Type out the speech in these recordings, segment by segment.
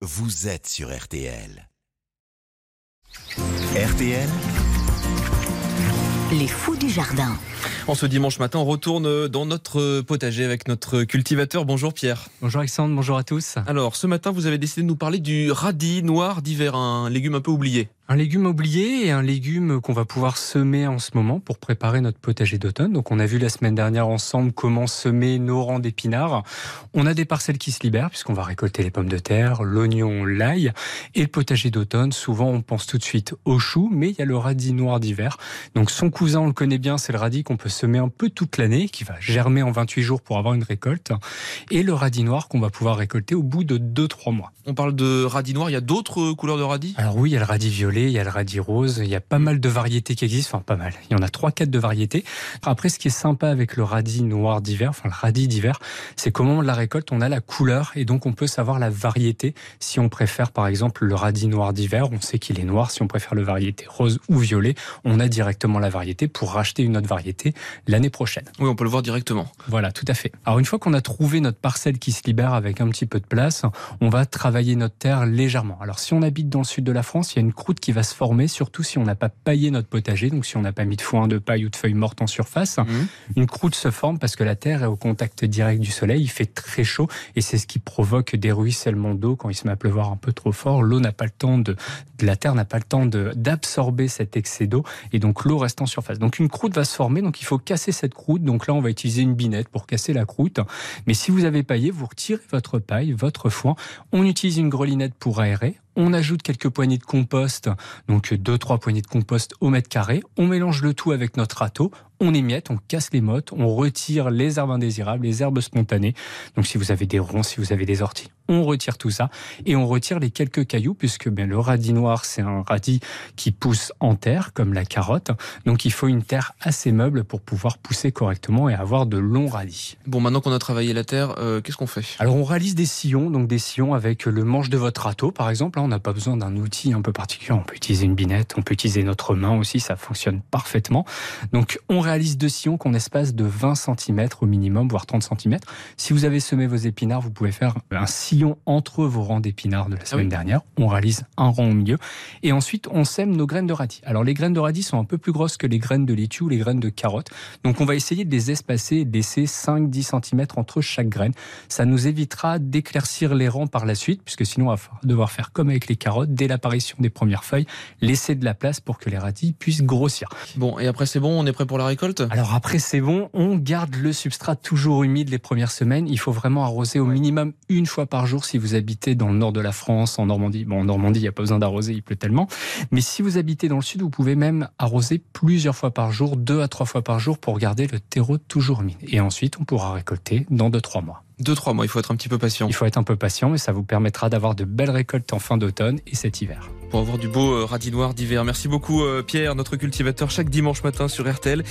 vous êtes sur RTL. RTL, Les fous du jardin. En ce dimanche matin, on retourne dans notre potager avec notre cultivateur. Bonjour Pierre. Bonjour Alexandre, bonjour à tous. Alors, ce matin, vous avez décidé de nous parler du radis noir d'hiver, un légume un peu oublié. Un légume oublié et un légume qu'on va pouvoir semer en ce moment pour préparer notre potager d'automne. Donc on a vu la semaine dernière ensemble comment semer nos rangs d'épinards. On a des parcelles qui se libèrent puisqu'on va récolter les pommes de terre, l'oignon, l'ail. Et le potager d'automne, souvent on pense tout de suite au chou, mais il y a le radis noir d'hiver. Donc son cousin, on le connaît bien, c'est le radis qu'on peut semer un peu toute l'année, qui va germer en 28 jours pour avoir une récolte. Et le radis noir qu'on va pouvoir récolter au bout de 2-3 mois. On parle de radis noir, il y a d'autres couleurs de radis? Alors oui, il y a le radis violet, il y a le radis rose, il y a pas mal de variétés qui existent, enfin pas mal, il y en a trois, quatre de variétés. Après, ce qui est sympa avec le radis noir d'hiver, enfin le radis d'hiver, c'est moment de la récolte, on a la couleur et donc on peut savoir la variété. Si on préfère par exemple le radis noir d'hiver, on sait qu'il est noir. Si on préfère le variété rose ou violet, on a directement la variété pour racheter une autre variété l'année prochaine. Oui, on peut le voir directement. Voilà, tout à fait. Alors une fois qu'on a trouvé notre parcelle qui se libère avec un petit peu de place, on va travailler notre terre légèrement. Alors si on habite dans le sud de la France, il y a une croûte qui va se former, surtout si on n'a pas paillé notre potager, donc si on n'a pas mis de foin, de paille ou de feuilles mortes en surface. Mhm. Une croûte se forme parce que la terre est au contact direct du soleil, il fait très chaud et c'est ce qui provoque des ruissellements d'eau quand il se met à pleuvoir un peu trop fort. L'eau n'a pas le temps de, de- la terre n'a pas le temps d'absorber cet excès d'eau et donc l'eau reste en surface. Donc une croûte va se former, donc il faut casser cette croûte. Donc là, on va utiliser une binette pour casser la croûte. Mais si vous avez paillé, vous retirez votre paille, votre foin. On utilise une grelinette pour aérer. On ajoute quelques poignées de compost, donc deux trois poignées de compost au mètre carré. On mélange le tout avec notre râteau. On émiette, on casse les mottes, on retire les herbes indésirables, les herbes spontanées. Donc si vous avez des ronds, si vous avez des orties, on retire tout ça et on retire les quelques cailloux puisque ben, le radis noir c'est un radis qui pousse en terre comme la carotte. Donc il faut une terre assez meuble pour pouvoir pousser correctement et avoir de longs radis. Bon, maintenant qu'on a travaillé la terre, euh, qu'est-ce qu'on fait? Alors on réalise des sillons, donc des sillons avec le manche de votre râteau par exemple. Là on n'a pas besoin d'un outil un peu particulier. On peut utiliser une binette, on peut utiliser notre main aussi, ça fonctionne parfaitement. Donc on réalise deux sillons qu'on espace de 20 cm au minimum, voire 30 cm. Si vous avez semé vos épinards, vous pouvez faire un sillon entre vos rangs d'épinards de la semaine oui. dernière. On réalise un rang au milieu. Et ensuite on sème nos graines de radis. Alors les graines de radis sont un peu plus grosses que les graines de laitue ou les graines de carotte. Donc on va essayer de les espacer et de laisser 5-10 cm entre chaque graine. Ça nous évitera d'éclaircir les rangs par la suite, puisque sinon on va devoir faire comme avec les carottes, dès l'apparition des premières feuilles, laisser de la place pour que les radis puissent grossir. Bon, et après c'est bon, on est prêt pour la récolte? Alors après c'est bon, on garde le substrat toujours humide les premières semaines. Il faut vraiment arroser au minimum une fois par jour si vous habitez dans le nord de la France, en Normandie. Bon, en Normandie, il n'y a pas besoin d'arroser, il pleut tellement. Mais si vous habitez dans le sud, vous pouvez même arroser plusieurs fois par jour, deux à trois fois par jour pour garder le terreau toujours humide. Et ensuite, on pourra récolter dans deux, trois mois. Deux, trois mois, il faut être un petit peu patient. Il faut être un peu patient, mais ça vous permettra d'avoir de belles récoltes en fin d'automne et cet hiver. Pour avoir du beau euh, radis noir d'hiver. Merci beaucoup euh, Pierre, notre cultivateur, chaque dimanche matin sur RTL.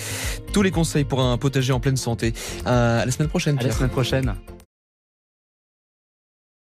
Tous les conseils pour un potager en pleine santé. Euh, à la semaine prochaine À la semaine prochaine.